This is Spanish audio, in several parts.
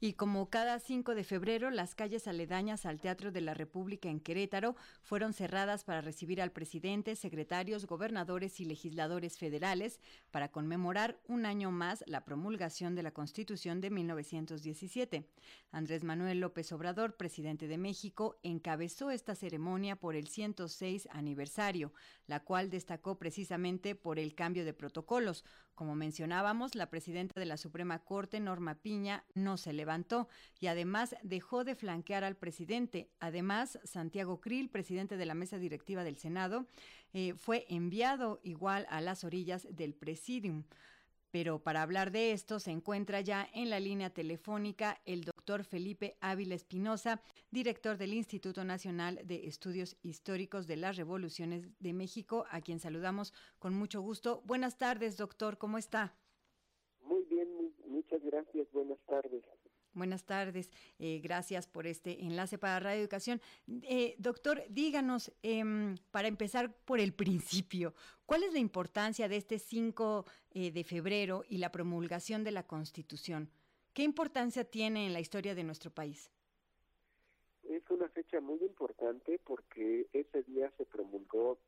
Y como cada 5 de febrero, las calles aledañas al Teatro de la República en Querétaro fueron cerradas para recibir al presidente, secretarios, gobernadores y legisladores federales para conmemorar un año más la promulgación de la Constitución de 1917. Andrés Manuel López Obrador, presidente de México, encabezó esta ceremonia por el 106 aniversario, la cual destacó precisamente por el cambio de protocolos. Como mencionábamos, la presidenta de la Suprema Corte, Norma Piña, no se le levantó y además dejó de flanquear al presidente. Además, Santiago Krill, presidente de la mesa directiva del Senado, eh, fue enviado igual a las orillas del presidium. Pero para hablar de esto se encuentra ya en la línea telefónica el doctor Felipe Ávila Espinosa, director del Instituto Nacional de Estudios Históricos de las Revoluciones de México, a quien saludamos con mucho gusto. Buenas tardes, doctor, ¿cómo está? Muy bien, muchas gracias, buenas tardes. Buenas tardes, eh, gracias por este enlace para Radio Educación. Eh, doctor, díganos, em, para empezar por el principio, ¿cuál es la importancia de este 5 eh, de febrero y la promulgación de la Constitución? ¿Qué importancia tiene en la historia de nuestro país? Es una fecha muy importante porque ese día se promulgó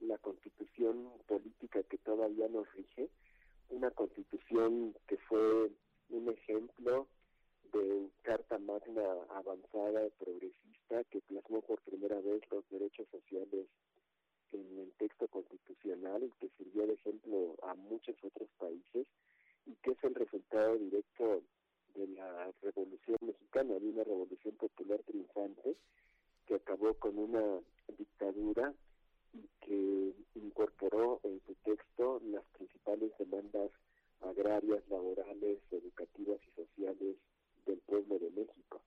la constitución política que todavía nos rige, una constitución que fue un ejemplo de Carta Magna avanzada, progresista, que plasmó por primera vez los derechos sociales en el texto constitucional y que sirvió de ejemplo a muchos otros países y que es el resultado directo de la Revolución Mexicana, de una revolución popular triunfante que acabó con una dictadura y que incorporó en su texto las principales demandas agrarias, laborales, educativas y sociales del pueblo de México.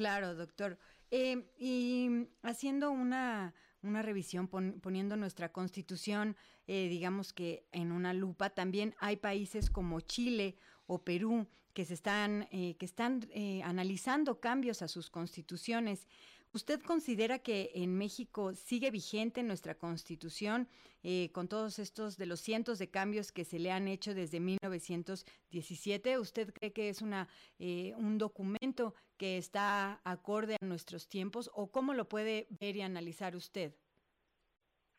Claro, doctor. Eh, y haciendo una, una revisión, poniendo nuestra constitución, eh, digamos que en una lupa, también hay países como Chile o Perú que se están, eh, que están analizando cambios a sus constituciones. ¿Usted considera que en México sigue vigente nuestra constitución eh, con todos estos de los cientos de cambios que se le han hecho desde 1917? ¿Usted cree que es una eh, un documento que está acorde a nuestros tiempos o cómo lo puede ver y analizar usted?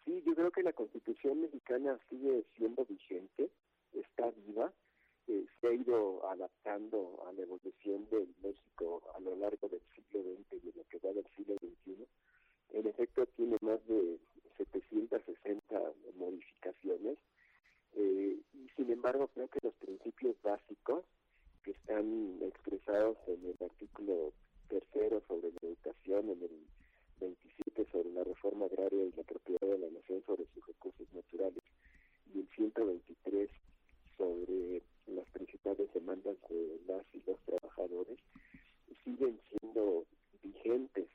Sí, yo creo que la constitución mexicana sigue siendo vigente, está viva eh, se ha ido adaptando a la evolución del México a lo largo del siglo XX y de lo que va del siglo XXI. En efecto, tiene más de 760 modificaciones eh, y sin embargo creo que los principios básicos que están expresados en el artículo tercero sobre la educación, en el 27 sobre la reforma agraria y la propiedad de la nación sobre sus recursos naturales y el 123 sobre las principales demandas de las y los trabajadores siguen siendo vigentes.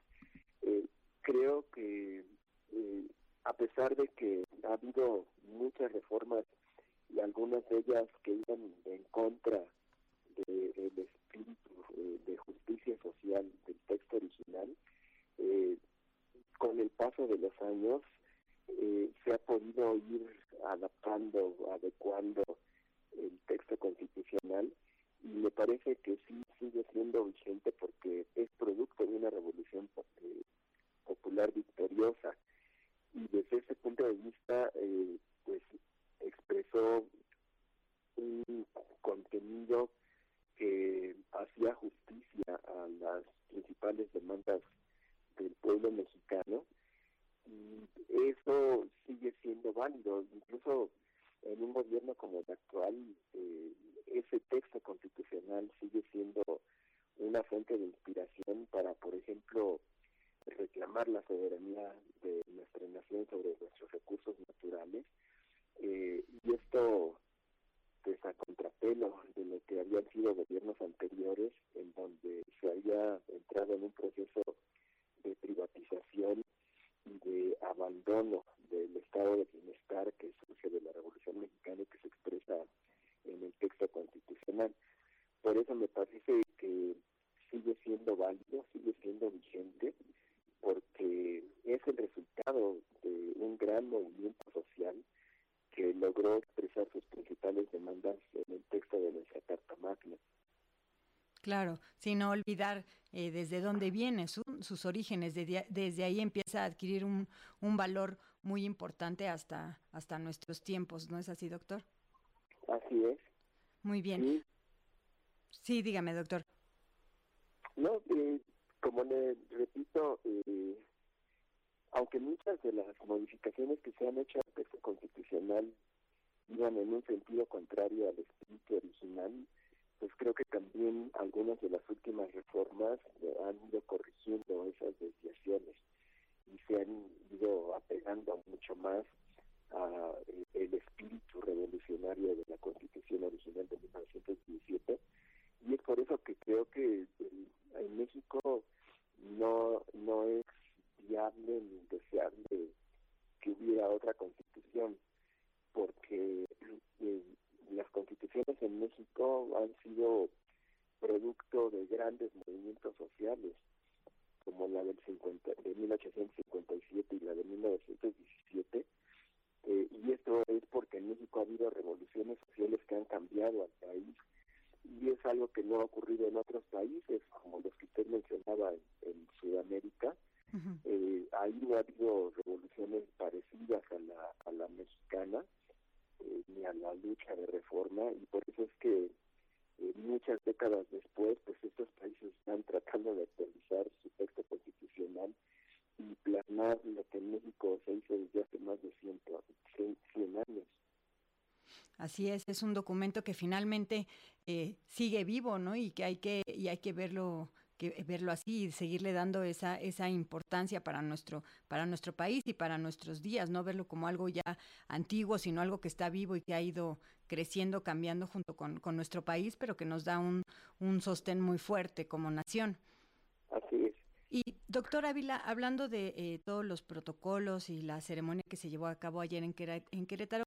Eh, creo que eh, a pesar de que ha habido muchas reformas y algunas de ellas que iban en contra del espíritu eh, de justicia social del texto original, con el paso de años se ha podido ir adaptando, adecuando el texto constitucional y me parece que sí sigue siendo vigente porque es producto de una revolución eh, popular victoriosa. Y desde ese punto de vista eh, pues expresó un contenido que hacía justicia a las principales demandas del pueblo mexicano y eso sigue siendo válido incluso en un gobierno como el actual, eh, ese texto constitucional sigue siendo una fuente de inspiración para, por ejemplo, la soberanía de nuestra nación sobre nuestros recursos naturales. Eh, y esto, pues a contrapelo de lo que habían sido gobiernos anteriores, en donde se había entrado en un proceso de privatización y de abandono del estado de bienestar que surge de la Revolución Mexicana y que se expresa en el texto constitucional. Por eso me parece que sigue siendo válido, sigue siendo vigente, es el resultado de un gran movimiento social que logró expresar sus principales demandas en el texto de nuestra Carta Magna. Claro, sin olvidar eh, desde dónde viene, sus orígenes, desde, ahí empieza a adquirir un, un, valor muy importante hasta, hasta nuestros tiempos, ¿no es así, doctor? Así es. Muy bien. Sí, dígame, doctor. No, eh, como le repito, eh, aunque muchas de las modificaciones que se han hecho al texto constitucional iban en un sentido contrario al espíritu original, pues creo que también algunas de las últimas reformas han ido corrigiendo esas desviaciones y se han ido apegando mucho más a eh, el espíritu revolucionario de la Constitución original de 1917 y es por eso que creo que eh, en México no no es viable ni deseable que hubiera otra constitución porque eh, las constituciones en México han sido producto de grandes movimientos sociales, como la del 50, de 1857 y la de 1917, eh, y esto es porque en México ha habido revoluciones sociales que han cambiado al país, y es algo que no ha ocurrido en otros países, como los que usted mencionaba en, Sudamérica. Eh, ahí no ha habido revoluciones parecidas a la, a la mexicana, eh, ni a la lucha de reforma y por eso es que eh, muchas décadas después pues estos países están tratando de actualizar su texto constitucional y plasmar lo que en México se hizo desde hace más de 100, 100 años. Así es, es un documento que finalmente eh, sigue vivo, ¿no? Y que hay que y hay que verlo que verlo así y seguirle dando esa, esa importancia para nuestro, para nuestro país y para nuestros días, no verlo como algo ya antiguo, sino algo que está vivo y que ha ido creciendo, cambiando junto con, con nuestro país, pero que nos da un, un sostén muy fuerte como nación. Y doctor Ávila, hablando de eh, todos los protocolos y la ceremonia que se llevó a cabo ayer en, en Querétaro,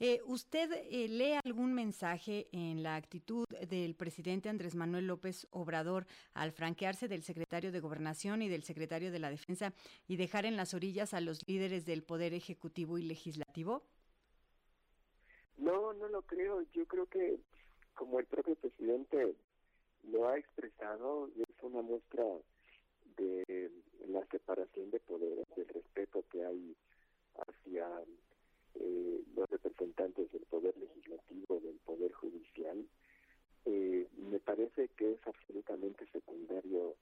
eh, ¿usted eh, lee algún mensaje en la actitud del presidente Andrés Manuel López Obrador al franquearse del secretario de Gobernación y del secretario de la Defensa y dejar en las orillas a los líderes del Poder Ejecutivo y Legislativo? No, no lo creo. Yo creo que como el propio presidente lo ha expresado, es una muestra de la separación de poderes, del respeto que hay hacia eh, los representantes del poder legislativo, del poder judicial, eh, me parece que es absolutamente secundario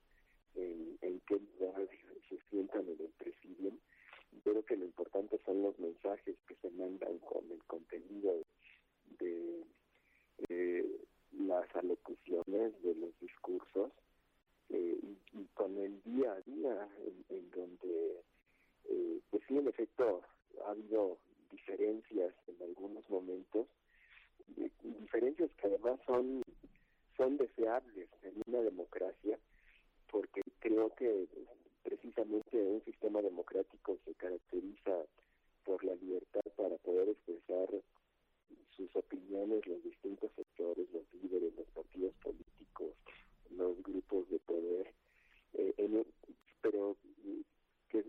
en, qué lugar se sientan en el presidium. Creo que lo importante son los mensajes que se mandan con el contenido de eh, las alocuciones, de los discursos, el día a día en, donde, eh, pues sí, en efecto, ha habido diferencias en algunos momentos, diferencias que además son, son deseables en una democracia, porque creo que precisamente un sistema democrático se caracteriza por la libertad para poder expresar sus opiniones los distintos sectores, los líderes, los partidos políticos, los grupos de poder, eh, pero que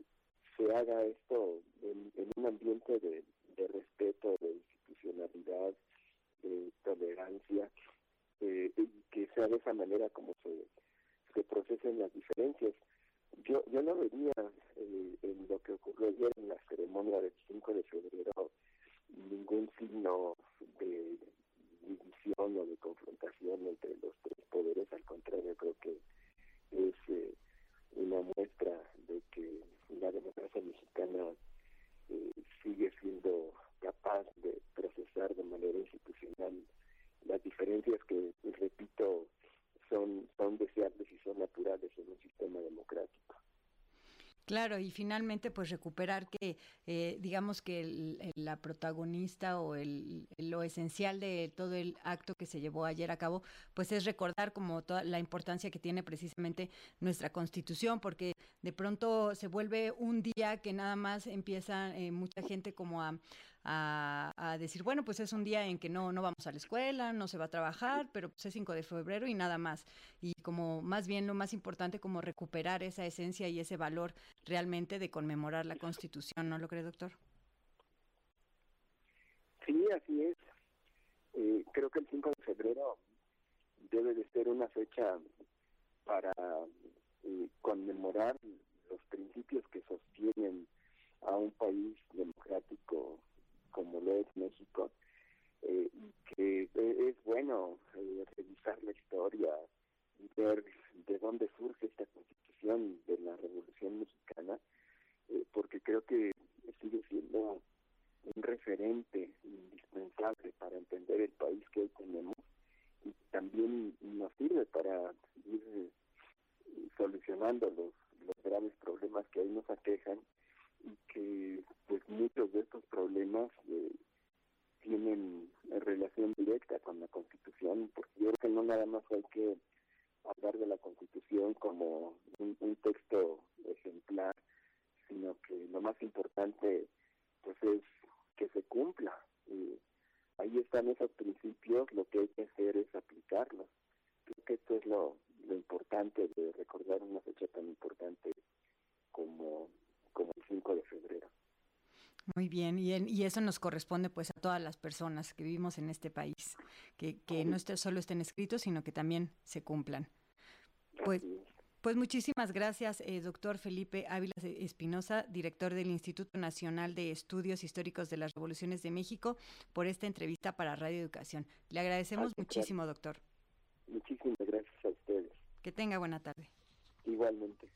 se haga esto en, un ambiente de, respeto, de institucionalidad, de tolerancia, eh, que sea de esa manera como se, se procesen las diferencias. Yo, yo no vería eh, en lo que ocurrió ayer en la ceremonia del 5 de febrero ningún signo de división o de confrontación entre los tres poderes, al contrario, creo que es eh, una muestra de que la democracia mexicana eh, sigue siendo capaz de procesar de manera institucional las diferencias que, repito, son, son deseables y son naturales en un sistema democrático. Claro, y finalmente pues recuperar que eh, digamos que la protagonista o el, lo esencial de todo el acto que se llevó ayer a cabo pues es recordar como toda la importancia que tiene precisamente nuestra constitución porque de pronto se vuelve un día que nada más empieza eh, mucha gente como a, a, decir, bueno, pues es un día en que no, no vamos a la escuela, no se va a trabajar, pero pues es 5 de febrero y nada más. Y como más bien lo más importante como recuperar esa esencia y ese valor realmente de conmemorar la Constitución, ¿no lo cree, doctor? Sí, así es. Eh, creo que el 5 de febrero debe de ser una fecha para conmemorar los principios que sostienen a un país democrático como lo es México eh, y que es bueno eh, revisar la historia y ver de dónde surge esta constitución de la Revolución Mexicana, porque creo que sigue siendo un referente indispensable para entender el país que hoy tenemos y también nos sirve para ir eh, los, los graves problemas que hoy nos aquejan y que pues muchos de estos problemas eh, tienen relación directa con la Constitución, porque yo creo que no nada más hay que hablar de la Constitución como un, texto ejemplar, sino que lo más importante pues es que se cumpla. Y ahí están esos principios, lo que hay que hacer es aplicarlos. Creo que esto es lo, importante de recordar una fecha tan importante como, como el 5 de febrero. Muy bien, y, y, eso nos corresponde pues a todas las personas que vivimos en este país, que, que no esté, solo estén escritos, sino que también se cumplan. Pues, pues muchísimas gracias, eh, doctor Felipe Ávila Espinosa, director del Instituto Nacional de Estudios Históricos de las Revoluciones de México, por esta entrevista para Radio Educación. Le agradecemos muchísimo, doctor. Muchísimas. Que tenga buena tarde. Igualmente.